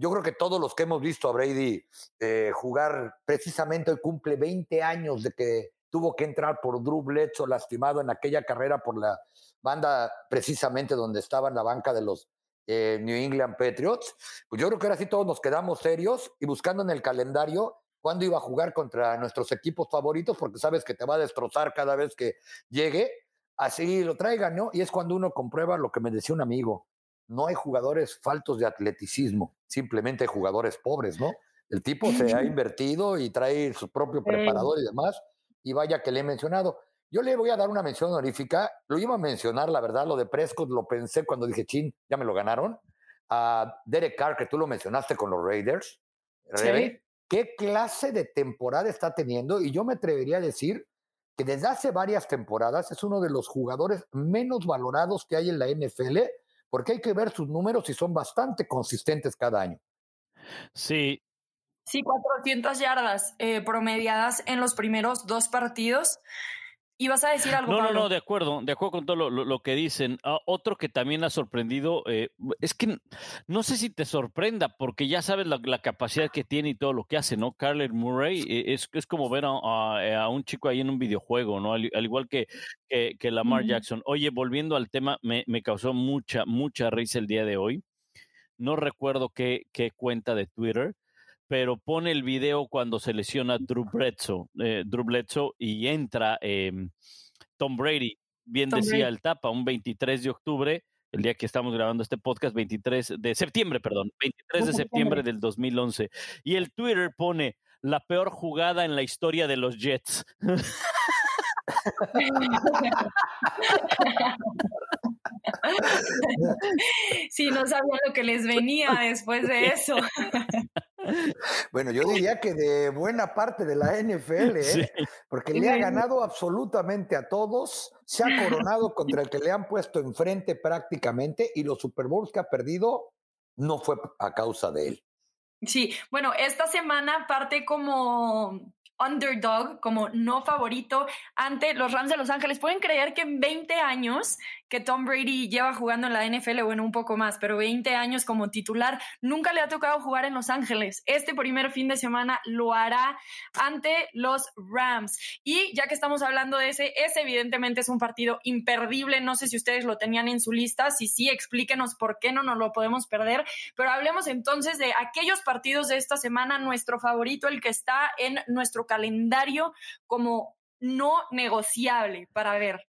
yo creo que todos los que hemos visto a Brady eh, jugar, precisamente hoy cumple 20 años de que tuvo que entrar por Drew Bledsoe lastimado en aquella carrera por la banda precisamente donde estaba en la banca de los eh, New England Patriots. Pues yo creo que ahora sí todos nos quedamos serios y buscando en el calendario cuándo iba a jugar contra nuestros equipos favoritos, porque sabes que te va a destrozar cada vez que llegue. Así lo traigan, ¿no? Y es cuando uno comprueba lo que me decía un amigo no hay jugadores faltos de atleticismo, simplemente hay jugadores pobres, ¿no? El tipo se ha invertido y trae su propio preparador y demás, y vaya que le he mencionado. Yo le voy a dar una mención honorífica, lo iba a mencionar, la verdad, lo de Prescott lo pensé cuando dije, chin, ya me lo ganaron. A Derek Carr, que tú lo mencionaste con los Raiders. ¿Qué clase de temporada está teniendo? Y yo me atrevería a decir que desde hace varias temporadas es uno de los jugadores menos valorados que hay en la NFL porque hay que ver sus números y son bastante consistentes cada año. Sí. Sí, 400 yardas eh, promediadas en los primeros dos partidos. ¿Y vas a decir algo? No, no, no, de acuerdo, de acuerdo con todo lo, que dicen. Ah, otro que también ha sorprendido, eh, es que no sé si te sorprenda, porque ya sabes la, capacidad que tiene y todo lo que hace, ¿no? Carler Murray eh, es, es como ver a, un chico ahí en un videojuego, ¿no? Al, igual que, que, Lamar Jackson. Oye, volviendo al tema, me, me, causó mucha, mucha risa el día de hoy. No recuerdo qué, qué cuenta de Twitter pero pone el video cuando se lesiona Drew Bledsoe, eh, Drew Bledsoe y entra em, Tom Brady. Bien decía el tapa, un 23 de octubre, el día que estamos grabando este podcast, 23 de septiembre, perdón, 23 de septiembre del 2011. Y el Twitter pone la peor jugada en la historia de los Jets. Sí, no sabía lo que les venía después de eso. Bueno, yo diría que de buena parte de la NFL, ¿eh? porque le ha ganado absolutamente a todos, se ha coronado contra el que le han puesto enfrente prácticamente y los Super Bowls que ha perdido no fue a causa de él. Sí, bueno, esta semana parte como underdog, como no favorito ante los Rams de Los Ángeles. Pueden creer que en 20 años que Tom Brady lleva jugando en la NFL, bueno, un poco más, pero 20 años como titular, nunca le ha tocado jugar en Los Ángeles. Este primer fin de semana lo hará ante los Rams. Y ya que estamos hablando de ese, ese evidentemente es un partido imperdible. No sé si ustedes lo tenían en su lista. Si sí, explíquenos por qué no nos lo podemos perder. Pero hablemos entonces de aquellos partidos de esta semana. Nuestro favorito, el que está en nuestro calendario como no negociable para ver.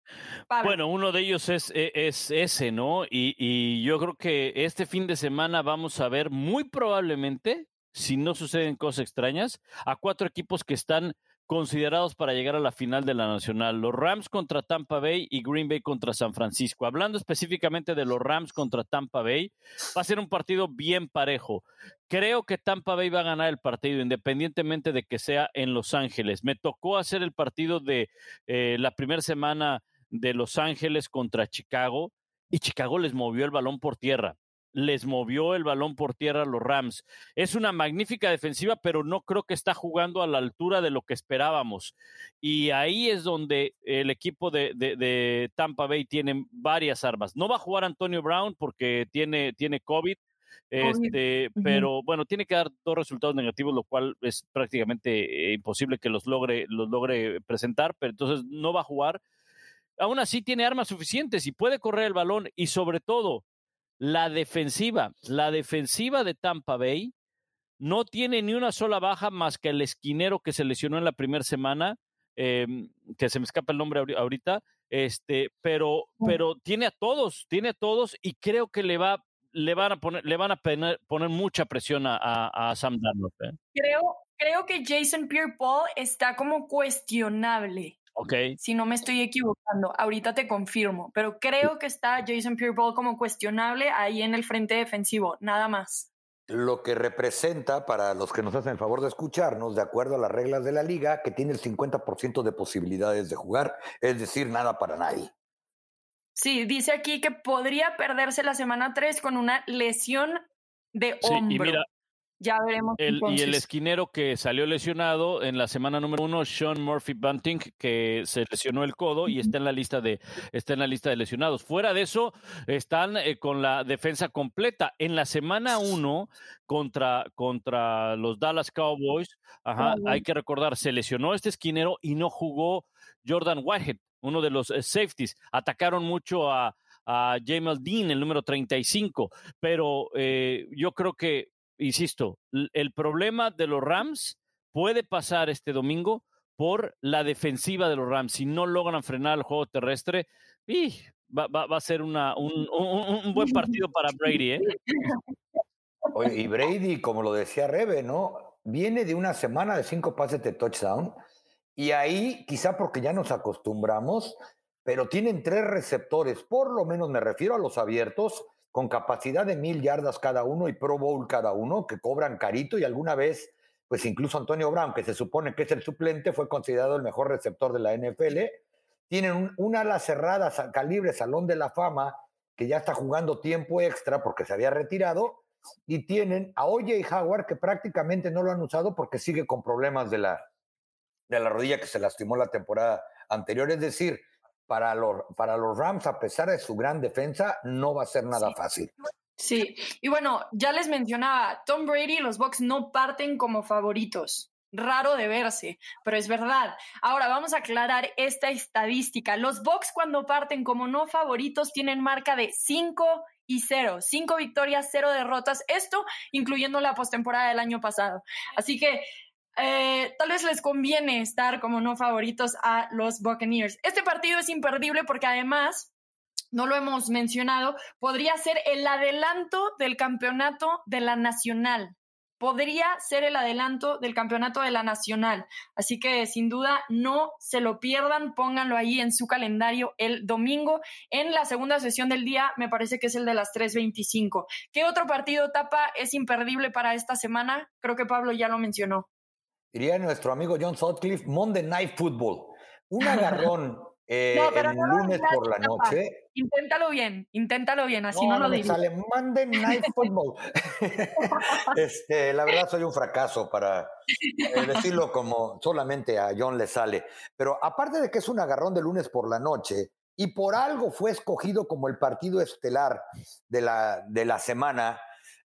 Bueno, uno de ellos es, e, es ese, ¿no? Y, y, yo creo que este fin de semana vamos a ver muy probablemente, si no suceden cosas extrañas, a cuatro equipos que están considerados para llegar a la final de la Nacional. Los Rams contra Tampa Bay y Green Bay contra San Francisco. Hablando específicamente de los Rams contra Tampa Bay, va a ser un partido bien parejo. Creo que Tampa Bay va a ganar el partido, independientemente de que sea en Los Ángeles. Me tocó hacer el partido de eh, la primera semana de Los Ángeles contra Chicago y Chicago les movió el balón por tierra les movió el balón por tierra a los Rams. Es una magnífica defensiva, pero no creo que está jugando a la altura de lo que esperábamos. Y ahí es donde el equipo de, Tampa Bay tiene varias armas. No va a jugar Antonio Brown porque tiene, tiene COVID. Este, pero bueno, tiene que dar dos resultados negativos, lo cual es prácticamente eh, imposible que los logre, los logre presentar, pero entonces no va a jugar. Aún así tiene armas suficientes y puede correr el balón y sobre todo la defensiva, la defensiva de Tampa Bay no tiene ni una sola baja más que el esquinero que se lesionó en la primera semana, em, que se me escapa el nombre ahorita, este, pero, pero tiene a todos, tiene a todos y creo que le va, le van a poner, le van a poner, poner mucha presión a, Sam Darnold. ¿eh? Creo, creo que Jason Pierre-Paul está como cuestionable. Si no me estoy equivocando, ahorita te confirmo, pero creo que está Jason Pierre-Paul como cuestionable ahí en el frente defensivo, nada más. Lo que representa para los que nos hacen el favor de escucharnos, de acuerdo a las reglas de la liga, que tiene el 50% de posibilidades de jugar, es decir, nada para nadie. Sí, dice aquí que podría perderse la semana 3 con una lesión de hombro. Ya veremos. y el esquinero que salió lesionado en la semana número uno, Sean Murphy Bunting, que se lesionó el codo y está en la lista de, está en la lista de lesionados. Fuera de eso, están eh, con la defensa completa. En la semana uno, contra, contra los Dallas Cowboys, ajá, hay que recordar, se lesionó este esquinero y no jugó Jordan Whitehead, uno de los eh, safeties. Atacaron mucho a, a James Dean, el número 35, pero eh, yo creo que insisto, el problema de los Rams puede pasar este domingo por la defensiva de los Rams. Si no logran frenar el juego terrestre, y va, a ser un, buen partido para Brady. ¿eh? y Brady, como lo decía Rebe, ¿no? Viene de una semana de cinco pases de touchdown y ahí, quizá porque ya nos acostumbramos, pero tienen tres receptores, por lo menos me refiero a los abiertos, con capacidad de mil yardas cada uno y Pro Bowl cada uno, que cobran carito y alguna vez, pues incluso Antonio Brown, que se supone que es el suplente, fue considerado el mejor receptor de la NFL. Tienen un, ala cerrada, calibre Salón de la Fama, que ya está jugando tiempo extra porque se había retirado, y tienen a Oye y Howard, que prácticamente no lo han usado porque sigue con problemas de la, de la rodilla que se lastimó la temporada anterior. Es decir, para los, para los Rams, a pesar de su gran defensa, no va a ser nada fácil. Sí, y bueno, ya les mencionaba, Tom Brady y los Bucks no parten como favoritos. Raro de verse, pero es verdad. Ahora vamos a aclarar esta estadística. Los Bucks cuando parten como no favoritos tienen marca de 5 y 0, 5 victorias, 0 derrotas, esto incluyendo la postemporada del año pasado. Así que eh, tal vez les conviene estar como no favoritos a los Buccaneers. Este partido es imperdible porque además, no lo hemos mencionado, podría ser el adelanto del campeonato de la Nacional. Podría ser el adelanto del campeonato de la Nacional. Así que sin duda no se lo pierdan, pónganlo ahí en su calendario el domingo en la segunda sesión del día, me parece que es el de las 3.25. ¿Qué otro partido tapa es imperdible para esta semana? Creo que Pablo ya lo mencionó diría nuestro amigo John Sutcliffe, Monday Night Football. Un agarrón eh, el lunes por la noche. Inténtalo bien, inténtalo bien, así no, lo digo. Sale Monday Night Football. este, la verdad soy un fracaso para eh, decirlo como solamente a John le sale. Pero aparte de que es un agarrón de lunes por la noche, y por algo fue escogido como el partido estelar de la, de la semana,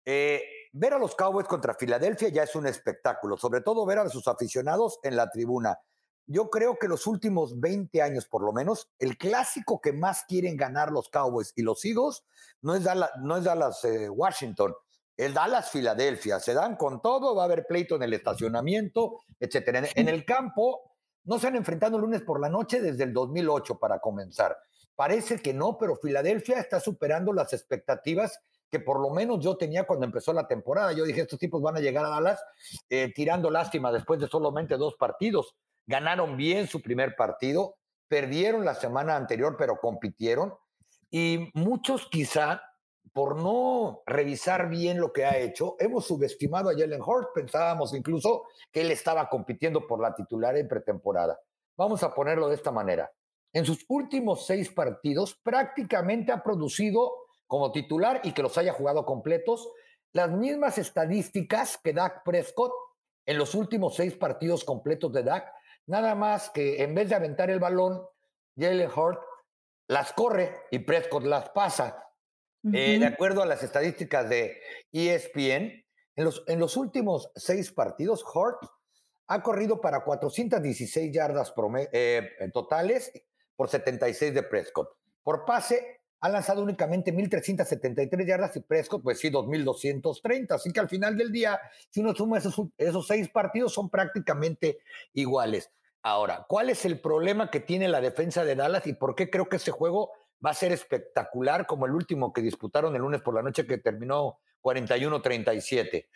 eh, ver a los Cowboys contra Filadelfia ya es un espectáculo, sobre todo ver a sus aficionados en la tribuna. Yo creo que los últimos 20 años, por lo menos, el clásico que más quieren ganar los Cowboys y los Eagles no es Dallas, no es Dallas eh, Washington, es Dallas Filadelfia. Se dan con todo, va a haber pleito en el estacionamiento, etcétera. En, el campo no se han enfrentado el lunes por la noche desde el 2008 para comenzar. Parece que no, pero Filadelfia está superando las expectativas que por lo menos yo tenía cuando empezó la temporada. Yo dije, estos tipos van a llegar a Dallas eh, tirando lástima después de solamente dos partidos. Ganaron bien su primer partido, perdieron la semana anterior, pero compitieron. Y muchos quizá, por no revisar bien lo que ha hecho, hemos subestimado a Jalen Hurts. Pensábamos incluso que él estaba compitiendo por la titular en pretemporada. Vamos a ponerlo de esta manera. En sus últimos seis partidos prácticamente ha producido como titular y que los haya jugado completos. Las mismas estadísticas que Dak Prescott en los últimos seis partidos completos de Dak, nada más que en vez de aventar el balón, Jalen Hurt las corre y Prescott las pasa. Eh, de acuerdo a las estadísticas de ESPN, en los, en los últimos seis partidos, Hurt ha corrido para 416 yardas eh, totales por 76 de Prescott. Por pase, ha lanzado únicamente 1.373 yardas y Prescott, pues sí, 2.230. Así que al final del día, si uno suma esos, esos seis partidos, son prácticamente iguales. Ahora, ¿cuál es el problema que tiene la defensa de Dallas y por qué creo que ese juego va a ser espectacular como el último que disputaron el lunes por la noche que terminó 41-37?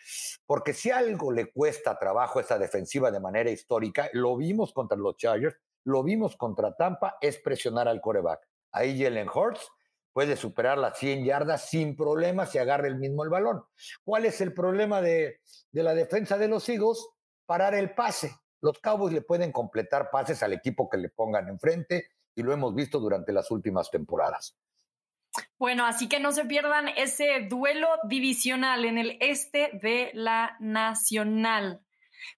Porque si algo le cuesta trabajo a esa defensiva de manera histórica, lo vimos contra los Chargers, lo vimos contra Tampa, es presionar al coreback. Ahí Jalen Hurts puede superar las 100 yardas sin problemas si agarra el mismo el balón. ¿Cuál es el problema de, de la defensa de los Eagles? Parar el pase. Los Cowboys le pueden completar pases al equipo que le pongan enfrente y lo hemos visto durante las últimas temporadas. Bueno, así que no se pierdan ese duelo divisional en el este de la Nacional.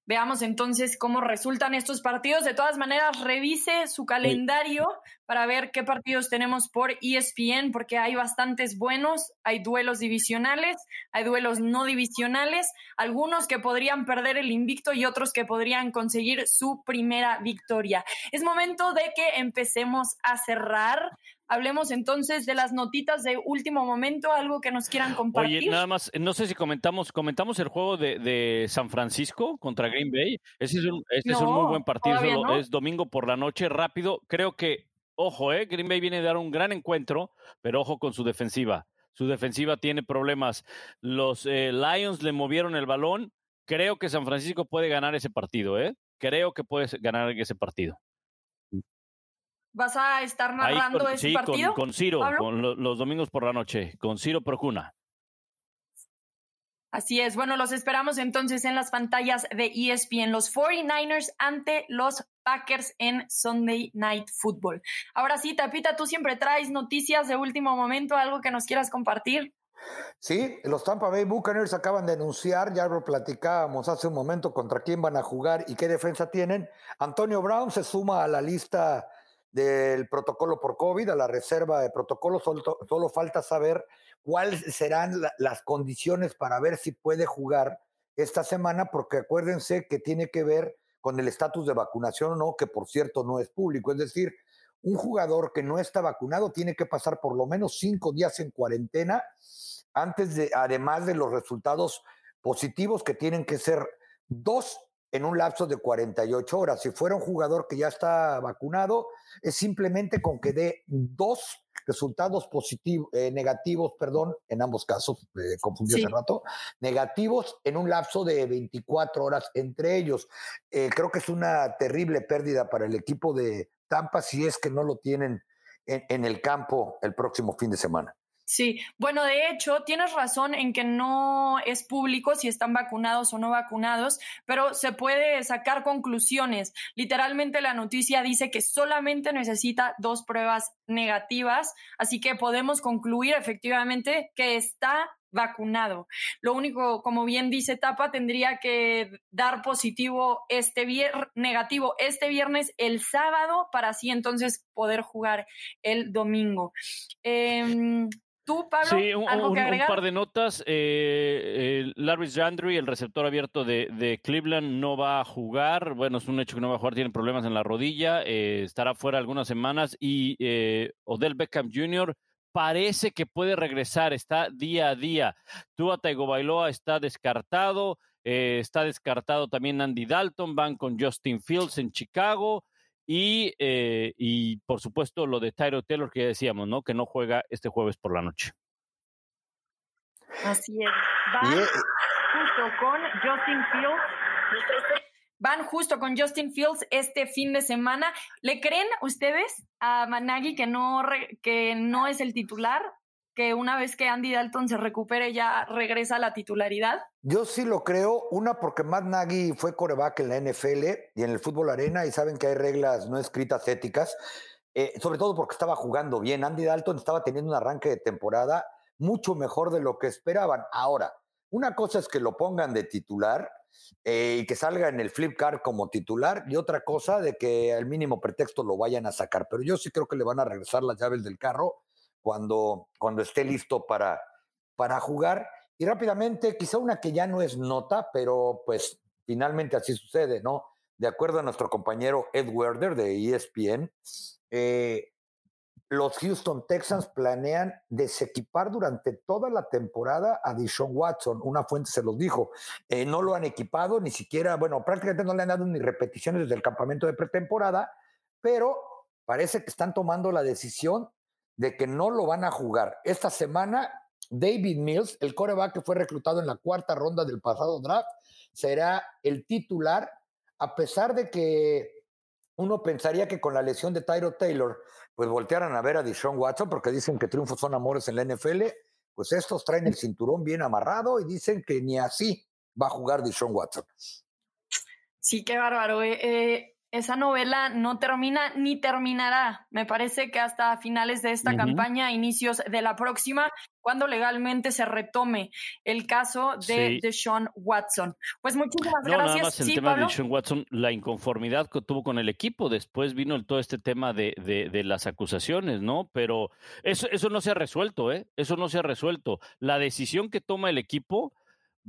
Veamos entonces cómo resultan estos partidos. De todas maneras, revise su calendario para ver qué partidos tenemos por ESPN, porque hay bastantes buenos, hay duelos divisionales, hay duelos no divisionales, algunos que podrían perder el invicto y otros que podrían conseguir su primera victoria. Es momento de que empecemos a cerrar. Hablemos entonces de las notitas de último momento, algo que nos quieran compartir. Oye, nada más, no sé si comentamos, comentamos el juego de, San Francisco contra Green Bay. Ese es un, es un muy buen partido, es domingo por la noche, rápido. Creo que, ojo, eh, Green Bay viene a dar un gran encuentro, pero ojo con su defensiva. Su defensiva tiene problemas. Los eh, Lions le movieron el balón. Creo que San Francisco puede ganar ese partido, ¿eh? Creo que puede ganar ese partido. ¿Vas a estar narrando ese partido? Con, con Ciro, con los domingos por la noche, con Ciro Procuna. Así es. Bueno, los esperamos entonces en las pantallas de ESPN, los 49ers ante los Packers en Sunday Night Football. Ahora sí, Tapita, tú siempre traes noticias de último momento, algo que nos quieras compartir. Sí, los Tampa Bay Buccaneers acaban de anunciar, ya lo platicábamos hace un momento, contra quién van a jugar y qué defensa tienen. Antonio Brown se suma a la lista del protocolo por COVID, a la reserva de protocolo. Solo, falta saber cuáles serán las condiciones para ver si puede jugar esta semana, porque acuérdense que tiene que ver con el estatus de vacunación o no, que por cierto no es público. Es decir, un jugador que no está vacunado tiene que pasar por lo menos cinco días en cuarentena antes de, además de los resultados positivos que tienen que ser dos en un lapso de 48 horas. Si fuera un jugador que ya está vacunado, es simplemente con que dé dos resultados positivos, eh, negativos, perdón, en ambos casos, eh, confundí hace rato, negativos en un lapso de 24 horas entre ellos. Eh, creo que es una terrible pérdida para el equipo de Tampa si es que no lo tienen en el campo el próximo fin de semana. Sí, bueno, de hecho, tienes razón en que no es público si están vacunados o no vacunados, pero se puede sacar conclusiones. Literalmente la noticia dice que solamente necesita dos pruebas negativas, así que podemos concluir efectivamente que está vacunado. Lo único, como bien dice Tapa, tendría que dar positivo este viernes, negativo este viernes, el sábado, para así entonces poder jugar el domingo. Em, ¿Tú, Pablo? Sí, un, par de notas. Eh, Larry Landry, el receptor abierto de, Cleveland, no va a jugar. Bueno, es un hecho que no va a jugar, tiene problemas en la rodilla, eh, estará fuera algunas semanas. Y eh, Odell Beckham Jr. parece que puede regresar, está día a día. Tua Tagovailoa está descartado, eh, está descartado también Andy Dalton, van con Justin Fields en Chicago. Y, eh, y por supuesto lo de Tyro Taylor que ya decíamos, ¿no? Que no juega este jueves por la noche. Así es. Van justo con Justin Fields. Van justo con Justin Fields este fin de semana. ¿Le creen ustedes a Managi que no, que no es el titular? Que una vez que Andy Dalton se recupere ya regresa a la titularidad? Yo sí lo creo, una porque Matt Nagy fue coreback en la NFL y en el fútbol arena y saben que hay reglas no escritas éticas, eh, sobre todo porque estaba jugando bien. Andy Dalton estaba teniendo un arranque de temporada mucho mejor de lo que esperaban. Ahora, una cosa es que lo pongan de titular eh, y que salga en el flip card como titular, y otra cosa de que al mínimo pretexto lo vayan a sacar. Pero yo sí creo que le van a regresar las llaves del carro cuando, cuando esté listo para, para jugar. Y rápidamente, quizá una que ya no es nota, pero pues finalmente así sucede, ¿no? De acuerdo a nuestro compañero Ed Werder de ESPN, eh, los Houston Texans planean desequipar durante toda la temporada a Deshaun Watson. Una fuente se los dijo. Eh, no lo han equipado, ni siquiera, bueno, prácticamente no le han dado ni repeticiones desde el campamento de pretemporada, pero parece que están tomando la decisión de que no lo van a jugar. Esta semana, David Mills, el coreback que fue reclutado en la cuarta ronda del pasado draft, será el titular, a pesar de que uno pensaría que con la lesión de Tyro Taylor, pues voltearan a ver a Deshaun Watson, porque dicen que triunfos son amores en la NFL, pues estos traen el cinturón bien amarrado y dicen que ni así va a jugar Deshaun Watson. Sí, qué bárbaro. Eh, eh esa novela no termina ni terminará. Me parece que hasta finales de esta campaña, inicios de la próxima, cuando legalmente se retome el caso de, Sean Watson. Pues muchísimas no, gracias. Nada más el tema de Sean Watson, la inconformidad que tuvo con el equipo. Después vino todo este tema de, de, las acusaciones, ¿no? Pero eso, eso no se ha resuelto, ¿eh? Eso no se ha resuelto. La decisión que toma el equipo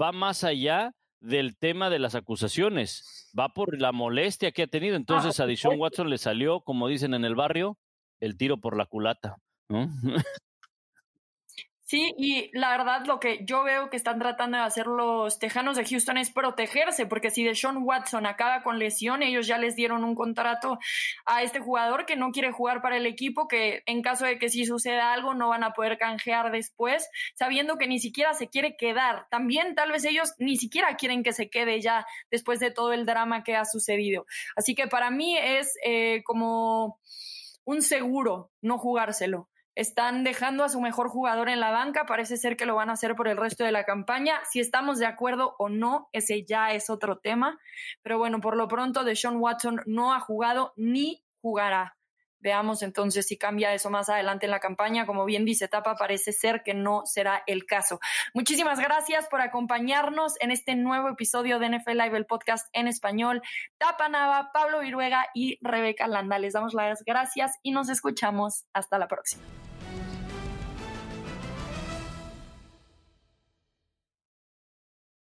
va más allá del tema de las acusaciones, va por la molestia que ha tenido. Ah, Entonces a Dishon Watson le salió, como dicen en el barrio, el tiro por la culata. ¿no? Sí, y la verdad lo que yo veo que están tratando de hacer los Tejanos de Houston es protegerse, porque si Deshaun Watson acaba con lesión, ellos ya les dieron un contrato a este jugador que no quiere jugar para el equipo, que en caso de que si suceda algo no van a poder canjear después, sabiendo que ni siquiera se quiere quedar. También tal vez ellos ni siquiera quieren que se quede ya después de todo el drama que ha sucedido. Así que para mí es eh, como un seguro no jugárselo están dejando a su mejor jugador en la banca, parece ser que lo van a hacer por el resto de la campaña. Si estamos de acuerdo o no, ese ya es otro tema. Pero bueno, por lo pronto, Deshaun Watson no ha jugado ni jugará. Veamos entonces si cambia eso más adelante en la campaña. Como bien dice Tapa, parece ser que no será el caso. Muchísimas gracias por acompañarnos en este nuevo episodio de NFL Live, el podcast en español. Tapa Nava, Pablo Viruega y Rebeca Landa. Les damos las gracias y nos escuchamos. Hasta la próxima.